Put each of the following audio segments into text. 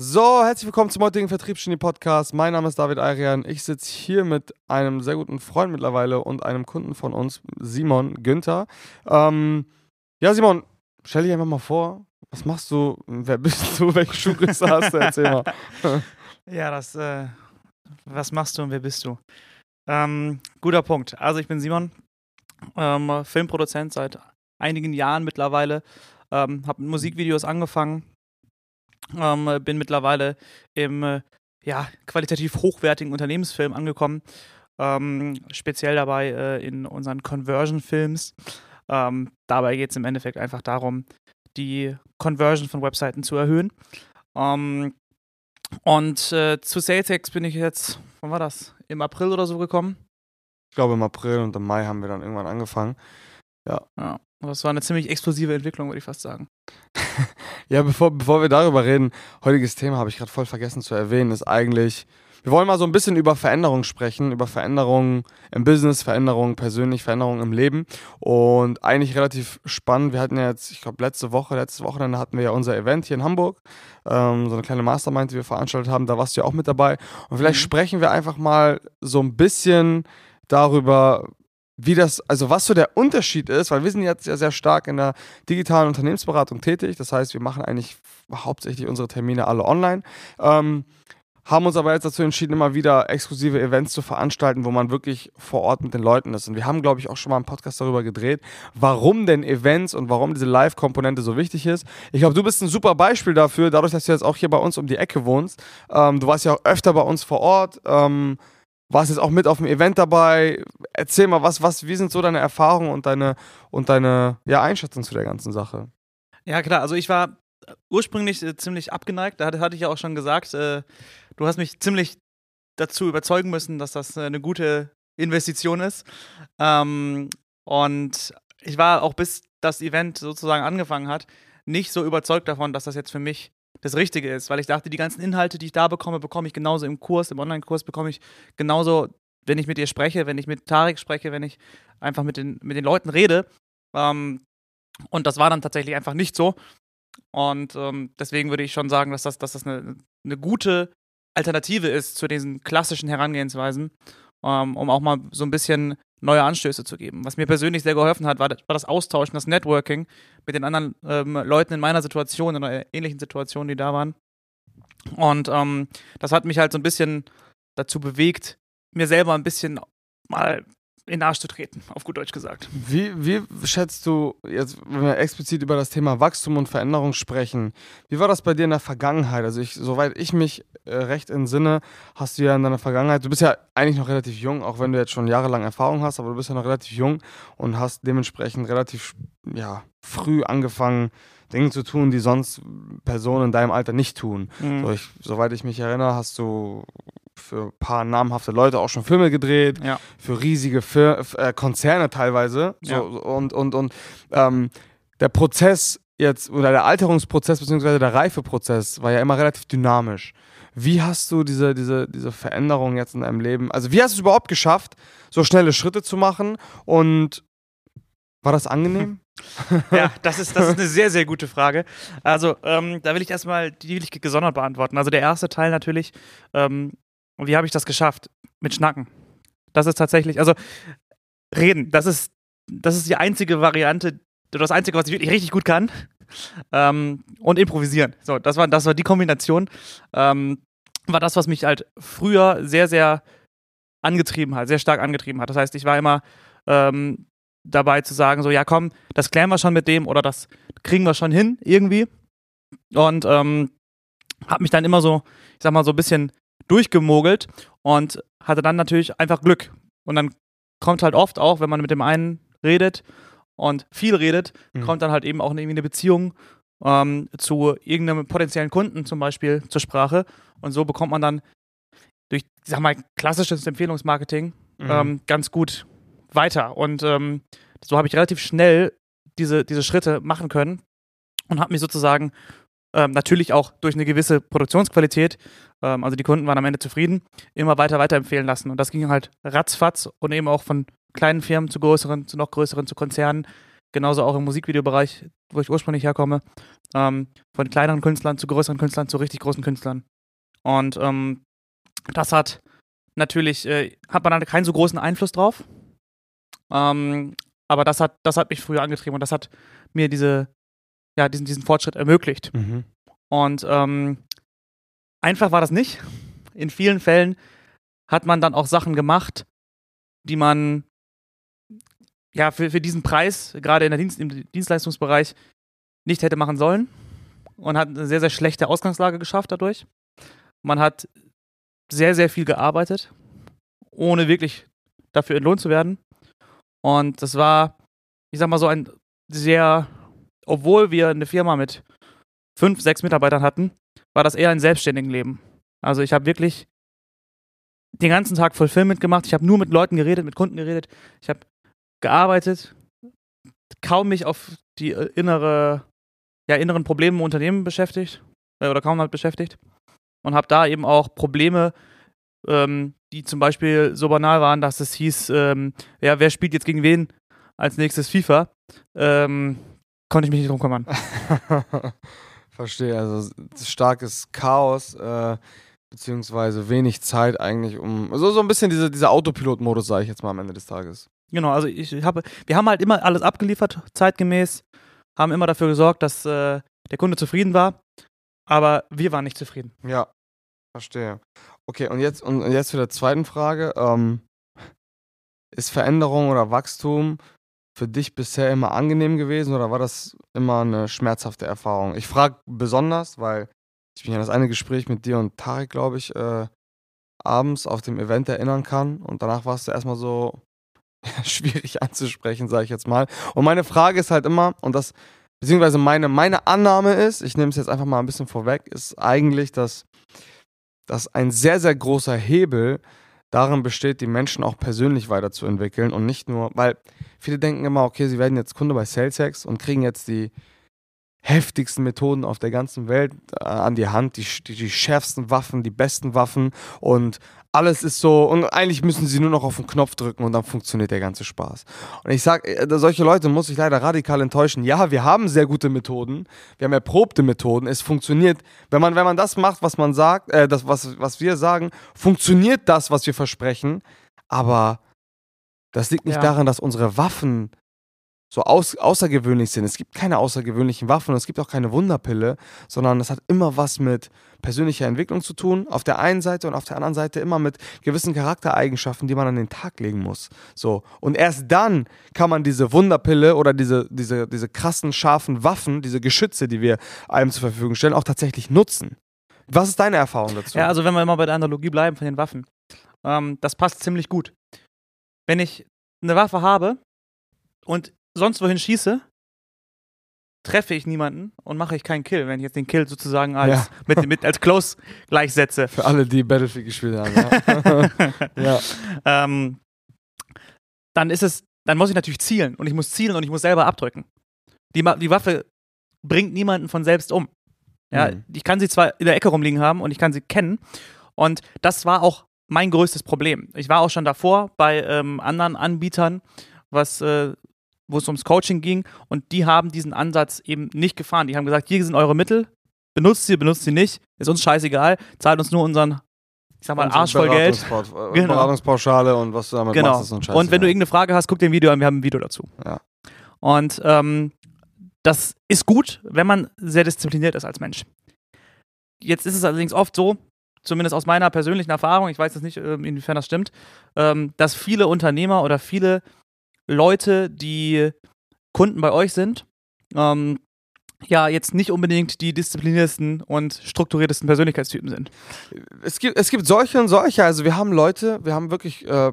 So, herzlich willkommen zum heutigen Vertriebsgenie Podcast. Mein Name ist David Arian. Ich sitze hier mit einem sehr guten Freund mittlerweile und einem Kunden von uns, Simon Günther. Ähm, ja, Simon, stell dich einfach mal vor. Was machst du? Wer bist du? Welche Schuhgröße hast du? Erzähl mal. ja, das, äh, was machst du und wer bist du? Ähm, guter Punkt. Also, ich bin Simon, ähm, Filmproduzent seit einigen Jahren mittlerweile. Ähm, habe mit Musikvideos angefangen, ähm, bin mittlerweile im äh, ja, qualitativ hochwertigen Unternehmensfilm angekommen. Ähm, speziell dabei äh, in unseren Conversion-Films. Ähm, dabei geht es im Endeffekt einfach darum, die Conversion von Webseiten zu erhöhen. Ähm, und äh, zu SalesX bin ich jetzt, wann war das? Im April oder so gekommen? Ich glaube im April und im Mai haben wir dann irgendwann angefangen. Ja. ja. Das war eine ziemlich explosive Entwicklung, würde ich fast sagen. ja, bevor, bevor wir darüber reden, heutiges Thema habe ich gerade voll vergessen zu erwähnen, ist eigentlich, wir wollen mal so ein bisschen über Veränderungen sprechen, über Veränderungen im Business, Veränderungen persönlich, Veränderungen im Leben. Und eigentlich relativ spannend. Wir hatten ja jetzt, ich glaube, letzte Woche, letztes Wochenende hatten wir ja unser Event hier in Hamburg. Ähm, so eine kleine Mastermind, die wir veranstaltet haben. Da warst du ja auch mit dabei. Und vielleicht mhm. sprechen wir einfach mal so ein bisschen darüber, wie das, also was so der Unterschied ist, weil wir sind jetzt ja sehr stark in der digitalen Unternehmensberatung tätig. Das heißt, wir machen eigentlich hauptsächlich unsere Termine alle online. Ähm, haben uns aber jetzt dazu entschieden, immer wieder exklusive Events zu veranstalten, wo man wirklich vor Ort mit den Leuten ist. Und wir haben, glaube ich, auch schon mal einen Podcast darüber gedreht, warum denn Events und warum diese Live-Komponente so wichtig ist. Ich glaube, du bist ein super Beispiel dafür, dadurch, dass du jetzt auch hier bei uns um die Ecke wohnst. Ähm, du warst ja auch öfter bei uns vor Ort. Ähm, warst jetzt auch mit auf dem Event dabei. Erzähl mal, was, was, wie sind so deine Erfahrungen und deine, und deine ja, Einschätzung zu der ganzen Sache? Ja, klar, also ich war ursprünglich äh, ziemlich abgeneigt, da hatte, hatte ich ja auch schon gesagt, äh, du hast mich ziemlich dazu überzeugen müssen, dass das eine gute Investition ist. Ähm, und ich war auch bis das Event sozusagen angefangen hat, nicht so überzeugt davon, dass das jetzt für mich das Richtige ist, weil ich dachte, die ganzen Inhalte, die ich da bekomme, bekomme ich genauso im Kurs, im Online-Kurs bekomme ich genauso, wenn ich mit dir spreche, wenn ich mit Tarek spreche, wenn ich einfach mit den, mit den Leuten rede. Ähm, und das war dann tatsächlich einfach nicht so. Und ähm, deswegen würde ich schon sagen, dass das, dass das eine, eine gute Alternative ist zu diesen klassischen Herangehensweisen, ähm, um auch mal so ein bisschen neue Anstöße zu geben. Was mir persönlich sehr geholfen hat, war, das Austauschen, das Networking mit den anderen ähm, Leuten in meiner Situation, in einer ähnlichen Situation, die da waren. Und ähm, das hat mich halt so ein bisschen dazu bewegt, mir selber ein bisschen mal in den Arsch zu treten, auf gut Deutsch gesagt. Wie, wie schätzt du, jetzt, wenn wir explizit über das Thema Wachstum und Veränderung sprechen, wie war das bei dir in der Vergangenheit? Also, ich, soweit ich mich äh, recht entsinne, hast du ja in deiner Vergangenheit, du bist ja eigentlich noch relativ jung, auch wenn du jetzt schon jahrelang Erfahrung hast, aber du bist ja noch relativ jung und hast dementsprechend relativ ja, früh angefangen, Dinge zu tun, die sonst Personen in deinem Alter nicht tun. Mhm. So, ich, soweit ich mich erinnere, hast du für ein paar namhafte Leute auch schon Filme gedreht, ja. für riesige Fir äh, Konzerne teilweise. So, ja. Und, und, und ähm, der Prozess jetzt, oder der Alterungsprozess bzw. der Reifeprozess war ja immer relativ dynamisch. Wie hast du diese, diese, diese Veränderung jetzt in deinem Leben, also wie hast du es überhaupt geschafft, so schnelle Schritte zu machen und war das angenehm? ja, das ist, das ist eine sehr, sehr gute Frage. Also, ähm, da will ich erstmal, die will ich gesondert beantworten. Also, der erste Teil natürlich, ähm, und wie habe ich das geschafft? Mit Schnacken. Das ist tatsächlich, also reden, das ist, das ist die einzige Variante, das Einzige, was ich wirklich richtig gut kann. Ähm, und improvisieren. So, das war, das war die Kombination. Ähm, war das, was mich halt früher sehr, sehr angetrieben hat, sehr stark angetrieben hat. Das heißt, ich war immer ähm, dabei zu sagen, so, ja komm, das klären wir schon mit dem oder das kriegen wir schon hin irgendwie. Und ähm, habe mich dann immer so, ich sag mal, so ein bisschen durchgemogelt und hatte dann natürlich einfach Glück. Und dann kommt halt oft auch, wenn man mit dem einen redet und viel redet, mhm. kommt dann halt eben auch irgendwie eine Beziehung ähm, zu irgendeinem potenziellen Kunden zum Beispiel zur Sprache. Und so bekommt man dann durch, ich sag mal, klassisches Empfehlungsmarketing mhm. ähm, ganz gut weiter. Und ähm, so habe ich relativ schnell diese, diese Schritte machen können und habe mich sozusagen ähm, natürlich auch durch eine gewisse Produktionsqualität, ähm, also die Kunden waren am Ende zufrieden, immer weiter weiterempfehlen lassen. Und das ging halt ratzfatz und eben auch von kleinen Firmen zu größeren, zu noch größeren, zu Konzernen. Genauso auch im Musikvideobereich wo ich ursprünglich herkomme, ähm, von kleineren Künstlern zu größeren Künstlern zu richtig großen Künstlern. Und ähm, das hat natürlich, äh, hat man dann keinen so großen Einfluss drauf. Ähm, aber das hat, das hat mich früher angetrieben und das hat mir diese, ja, diesen, diesen Fortschritt ermöglicht. Mhm. Und ähm, einfach war das nicht. In vielen Fällen hat man dann auch Sachen gemacht, die man ja für, für diesen Preis, gerade in der Dienst, im Dienstleistungsbereich, nicht hätte machen sollen. Und hat eine sehr, sehr schlechte Ausgangslage geschafft dadurch. Man hat sehr, sehr viel gearbeitet, ohne wirklich dafür entlohnt zu werden. Und das war, ich sag mal so ein sehr, obwohl wir eine Firma mit fünf, sechs Mitarbeitern hatten, war das eher ein selbstständiges Leben. Also ich habe wirklich den ganzen Tag Fulfillment gemacht. Ich habe nur mit Leuten geredet, mit Kunden geredet. Ich habe gearbeitet, kaum mich auf die äh, innere, ja, inneren Probleme im Unternehmen beschäftigt äh, oder kaum halt beschäftigt und habe da eben auch Probleme, ähm, die zum Beispiel so banal waren, dass es hieß, ähm, ja, wer spielt jetzt gegen wen als nächstes FIFA, ähm, konnte ich mich nicht drum kümmern. Verstehe, also starkes Chaos, äh, beziehungsweise wenig Zeit eigentlich, um, so, so ein bisschen diese, dieser Autopilot-Modus, sage ich jetzt mal am Ende des Tages. Genau, also ich habe, wir haben halt immer alles abgeliefert, zeitgemäß, haben immer dafür gesorgt, dass äh, der Kunde zufrieden war, aber wir waren nicht zufrieden. Ja, verstehe. Okay, und jetzt, und jetzt zu der zweiten Frage. Ähm, ist Veränderung oder Wachstum für dich bisher immer angenehm gewesen oder war das immer eine schmerzhafte Erfahrung? Ich frage besonders, weil ich mich an das eine Gespräch mit dir und Tarek, glaube ich, äh, abends auf dem Event erinnern kann und danach warst du erstmal so schwierig anzusprechen, sage ich jetzt mal. Und meine Frage ist halt immer, und das, beziehungsweise meine, meine Annahme ist, ich nehme es jetzt einfach mal ein bisschen vorweg, ist eigentlich, dass, dass ein sehr, sehr großer Hebel darin besteht, die Menschen auch persönlich weiterzuentwickeln und nicht nur, weil viele denken immer, okay, sie werden jetzt Kunde bei SalesX und kriegen jetzt die heftigsten Methoden auf der ganzen Welt äh, an die Hand, die, die, die schärfsten Waffen, die besten Waffen und alles ist so und eigentlich müssen sie nur noch auf den Knopf drücken und dann funktioniert der ganze Spaß. Und ich sage, äh, solche Leute muss ich leider radikal enttäuschen. Ja, wir haben sehr gute Methoden, wir haben erprobte Methoden, es funktioniert. Wenn man, wenn man das macht, was man sagt, äh, das, was, was wir sagen, funktioniert das, was wir versprechen, aber das liegt nicht ja. daran, dass unsere Waffen so aus, außergewöhnlich sind. Es gibt keine außergewöhnlichen Waffen und es gibt auch keine Wunderpille, sondern es hat immer was mit persönlicher Entwicklung zu tun, auf der einen Seite und auf der anderen Seite immer mit gewissen Charaktereigenschaften, die man an den Tag legen muss. So. Und erst dann kann man diese Wunderpille oder diese, diese, diese krassen, scharfen Waffen, diese Geschütze, die wir einem zur Verfügung stellen, auch tatsächlich nutzen. Was ist deine Erfahrung dazu? Ja, also wenn wir immer bei der Analogie bleiben von den Waffen, ähm, das passt ziemlich gut. Wenn ich eine Waffe habe und sonst wohin schieße, treffe ich niemanden und mache ich keinen Kill, wenn ich jetzt den Kill sozusagen als, ja. mit, mit, als Close gleichsetze. Für alle, die Battlefield gespielt haben. Ja. ja. Ähm, dann ist es, dann muss ich natürlich zielen und ich muss zielen und ich muss selber abdrücken. Die, die Waffe bringt niemanden von selbst um. Ja, mhm. ich kann sie zwar in der Ecke rumliegen haben und ich kann sie kennen und das war auch mein größtes Problem. Ich war auch schon davor bei ähm, anderen Anbietern, was äh, wo es ums Coaching ging und die haben diesen Ansatz eben nicht gefahren. Die haben gesagt, hier sind eure Mittel, benutzt sie, benutzt sie nicht, ist uns scheißegal, zahlt uns nur unseren, ich sag mal, Arsch voll Geld. Äh, genau. Beratungspauschale und was du damit genau. machst, ist uns scheißegal. Und wenn du irgendeine Frage hast, guck dir ein Video an, wir haben ein Video dazu. Ja. Und ähm, das ist gut, wenn man sehr diszipliniert ist als Mensch. Jetzt ist es allerdings oft so, zumindest aus meiner persönlichen Erfahrung, ich weiß jetzt nicht, ähm, inwiefern das stimmt, ähm, dass viele Unternehmer oder viele Leute, die Kunden bei euch sind, ähm, ja, jetzt nicht unbedingt die diszipliniertesten und strukturiertesten Persönlichkeitstypen sind. Es gibt, es gibt solche und solche. Also wir haben Leute, wir haben wirklich äh,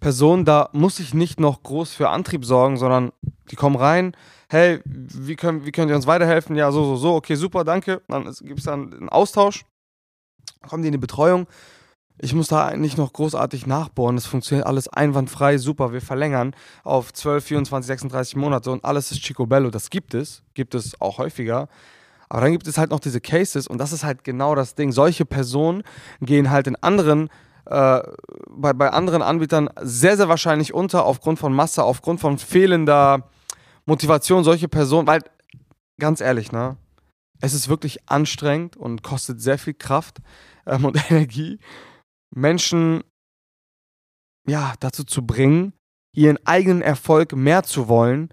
Personen, da muss ich nicht noch groß für Antrieb sorgen, sondern die kommen rein, hey, wie, können, wie könnt ihr uns weiterhelfen? Ja, so, so, so, okay, super, danke. Dann gibt es dann einen Austausch, kommen die in die Betreuung ich muss da nicht noch großartig nachbohren. Es funktioniert alles einwandfrei, super. Wir verlängern auf 12, 24, 36 Monate und alles ist Chicobello. Das gibt es, gibt es auch häufiger. Aber dann gibt es halt noch diese Cases und das ist halt genau das Ding. Solche Personen gehen halt in anderen, äh, bei, bei anderen Anbietern sehr, sehr wahrscheinlich unter aufgrund von Masse, aufgrund von fehlender Motivation. Solche Personen, weil ganz ehrlich, ne? Es ist wirklich anstrengend und kostet sehr viel Kraft ähm, und Energie, Menschen ja, dazu zu bringen, ihren eigenen Erfolg mehr zu wollen,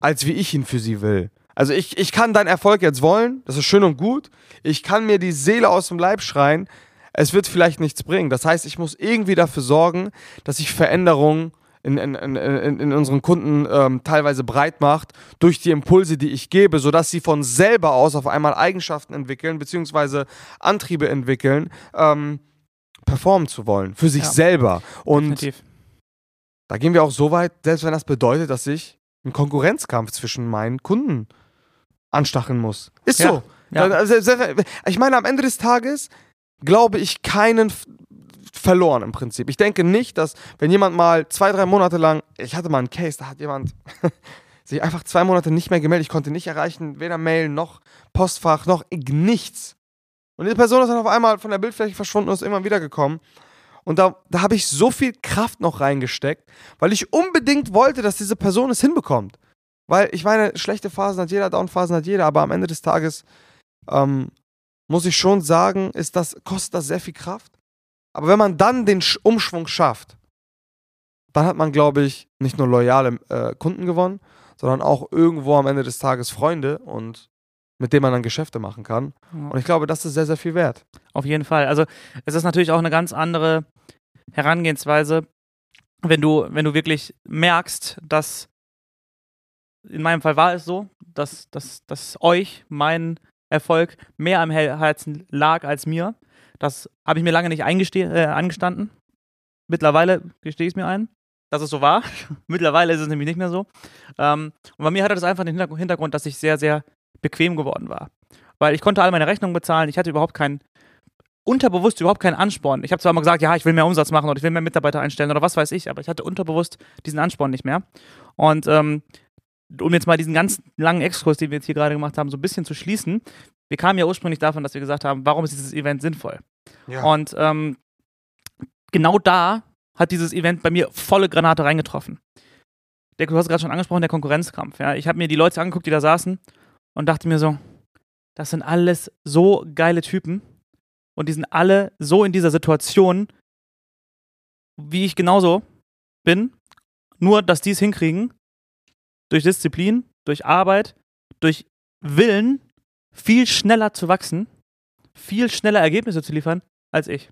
als wie ich ihn für sie will. Also ich, ich kann deinen Erfolg jetzt wollen, das ist schön und gut. Ich kann mir die Seele aus dem Leib schreien, es wird vielleicht nichts bringen. Das heißt, ich muss irgendwie dafür sorgen, dass sich Veränderungen in, in, in, in, unseren Kunden ähm, teilweise breit macht, durch die Impulse, die ich gebe, sodass sie von selber aus auf einmal Eigenschaften entwickeln, beziehungsweise Antriebe entwickeln, ähm, performen zu wollen, für sich ja, selber. Und definitiv. da gehen wir auch so weit, selbst wenn das bedeutet, dass ich einen Konkurrenzkampf zwischen meinen Kunden anstacheln muss. Ist ja, so. Ja. Also, ich meine, am Ende des Tages glaube ich keinen verloren im Prinzip. Ich denke nicht, dass wenn jemand mal zwei, drei Monate lang, ich hatte mal einen Case, da hat jemand sich einfach zwei Monate nicht mehr gemeldet, ich konnte nicht erreichen, weder Mail noch Postfach noch nichts. Und diese Person ist dann auf einmal von der Bildfläche verschwunden und ist irgendwann wiedergekommen. Und da, da habe ich so viel Kraft noch reingesteckt, weil ich unbedingt wollte, dass diese Person es hinbekommt. Weil ich meine, schlechte Phasen hat jeder, Downphasen hat jeder, aber am Ende des Tages ähm, muss ich schon sagen, ist das, kostet das sehr viel Kraft. Aber wenn man dann den Umschwung schafft, dann hat man, glaube ich, nicht nur loyale äh, Kunden gewonnen, sondern auch irgendwo am Ende des Tages Freunde und mit denen man dann Geschäfte machen kann. Ja. Und ich glaube, das ist sehr, sehr viel wert. Auf jeden Fall. Also es ist natürlich auch eine ganz andere Herangehensweise, wenn du, wenn du wirklich merkst, dass in meinem Fall war es so, dass, dass, dass euch mein Erfolg mehr am Herzen lag als mir. Das habe ich mir lange nicht äh, angestanden. Mittlerweile gestehe ich es mir ein, dass es so war. Mittlerweile ist es nämlich nicht mehr so. Ähm, und bei mir hatte das einfach den Hintergrund, dass ich sehr, sehr bequem geworden war. Weil ich konnte all meine Rechnungen bezahlen, ich hatte überhaupt keinen, unterbewusst überhaupt keinen Ansporn. Ich habe zwar immer gesagt, ja, ich will mehr Umsatz machen oder ich will mehr Mitarbeiter einstellen oder was weiß ich, aber ich hatte unterbewusst diesen Ansporn nicht mehr. Und ähm, um jetzt mal diesen ganz langen Exkurs, den wir jetzt hier gerade gemacht haben, so ein bisschen zu schließen, wir kamen ja ursprünglich davon, dass wir gesagt haben, warum ist dieses Event sinnvoll? Ja. Und ähm, genau da hat dieses Event bei mir volle Granate reingetroffen. Der, du hast gerade schon angesprochen, der Konkurrenzkampf. Ja? Ich habe mir die Leute angeguckt, die da saßen und dachte mir so, das sind alles so geile Typen und die sind alle so in dieser Situation, wie ich genauso bin, nur dass die es hinkriegen, durch Disziplin, durch Arbeit, durch Willen viel schneller zu wachsen, viel schneller Ergebnisse zu liefern als ich.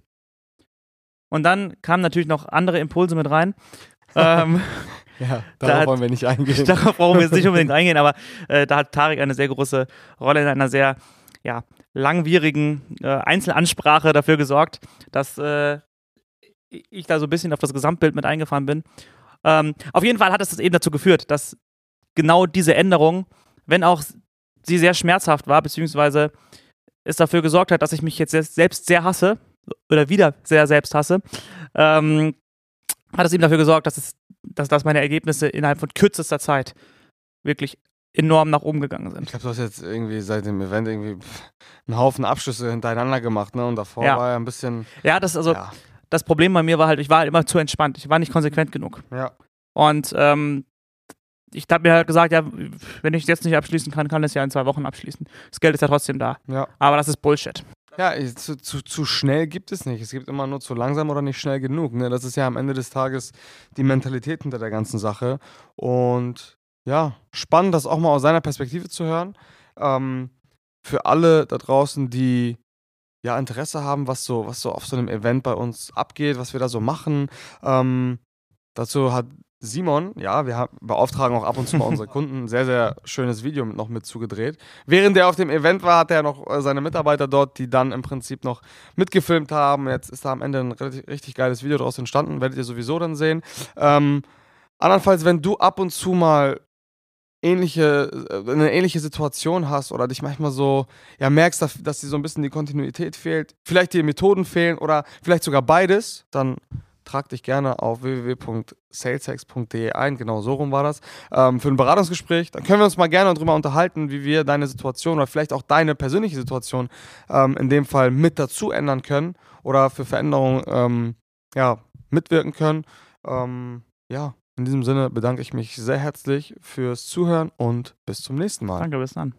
Und dann kamen natürlich noch andere Impulse mit rein. ähm, ja, darauf da wollen wir nicht eingehen. Darauf brauchen wir jetzt nicht unbedingt eingehen, aber äh, da hat Tarek eine sehr große Rolle in einer sehr ja, langwierigen äh, Einzelansprache dafür gesorgt, dass äh, ich da so ein bisschen auf das Gesamtbild mit eingefahren bin. Ähm, auf jeden Fall hat es das eben dazu geführt, dass genau diese Änderung, wenn auch sie sehr schmerzhaft war, beziehungsweise es dafür gesorgt hat, dass ich mich jetzt selbst sehr hasse oder wieder sehr selbst hasse, ähm, hat es eben dafür gesorgt, dass, es, dass, dass meine Ergebnisse innerhalb von kürzester Zeit wirklich enorm nach oben gegangen sind. Ich glaube, du hast jetzt irgendwie seit dem Event irgendwie einen Haufen Abschlüsse hintereinander gemacht, ne? Und davor ja. war ja ein bisschen. Ja, das also ja. das Problem bei mir war halt, ich war halt immer zu entspannt. Ich war nicht konsequent genug. Ja. Und ähm, ich habe mir halt gesagt, ja, wenn ich es jetzt nicht abschließen kann, kann es ja in zwei Wochen abschließen. Das Geld ist ja trotzdem da. Ja. Aber das ist Bullshit. Ja, zu, zu, zu, schnell gibt es nicht. Es gibt immer nur zu langsam oder nicht schnell genug. Ne? Das ist ja am Ende des Tages die Mentalität hinter der ganzen Sache. Und ja, spannend, das auch mal aus seiner Perspektive zu hören. Ähm, für alle da draußen, die ja Interesse haben, was so, was so auf so einem Event bei uns abgeht, was wir da so machen. Ähm, dazu hat Simon, ja, wir beauftragen auch ab und zu mal unsere Kunden, ein sehr, sehr schönes Video noch mit zugedreht. Während er auf dem Event war, hat er noch äh, seine Mitarbeiter dort, die dann im Prinzip noch mitgefilmt haben. Jetzt ist da am Ende ein richtig, geiles Video daraus entstanden, werdet ihr sowieso dann sehen. Ähm, andernfalls, wenn du ab und zu mal ähnliche, äh, eine ähnliche Situation hast oder dich manchmal so, ja, merkst, dass, dass dir so ein bisschen die Kontinuität fehlt, vielleicht dir Methoden fehlen oder vielleicht sogar beides, dann trag dich gerne auf www.salesex.de ein, genau so rum war das, ähm, für ein Beratungsgespräch. Dann können wir uns mal gerne darüber unterhalten, wie wir deine Situation oder vielleicht auch deine persönliche Situation ähm, in dem Fall mit dazu ändern können oder für Veränderungen ähm, ja, mitwirken können. Ähm, ja, in diesem Sinne bedanke ich mich sehr herzlich fürs Zuhören und bis zum nächsten Mal. Danke, bis dann.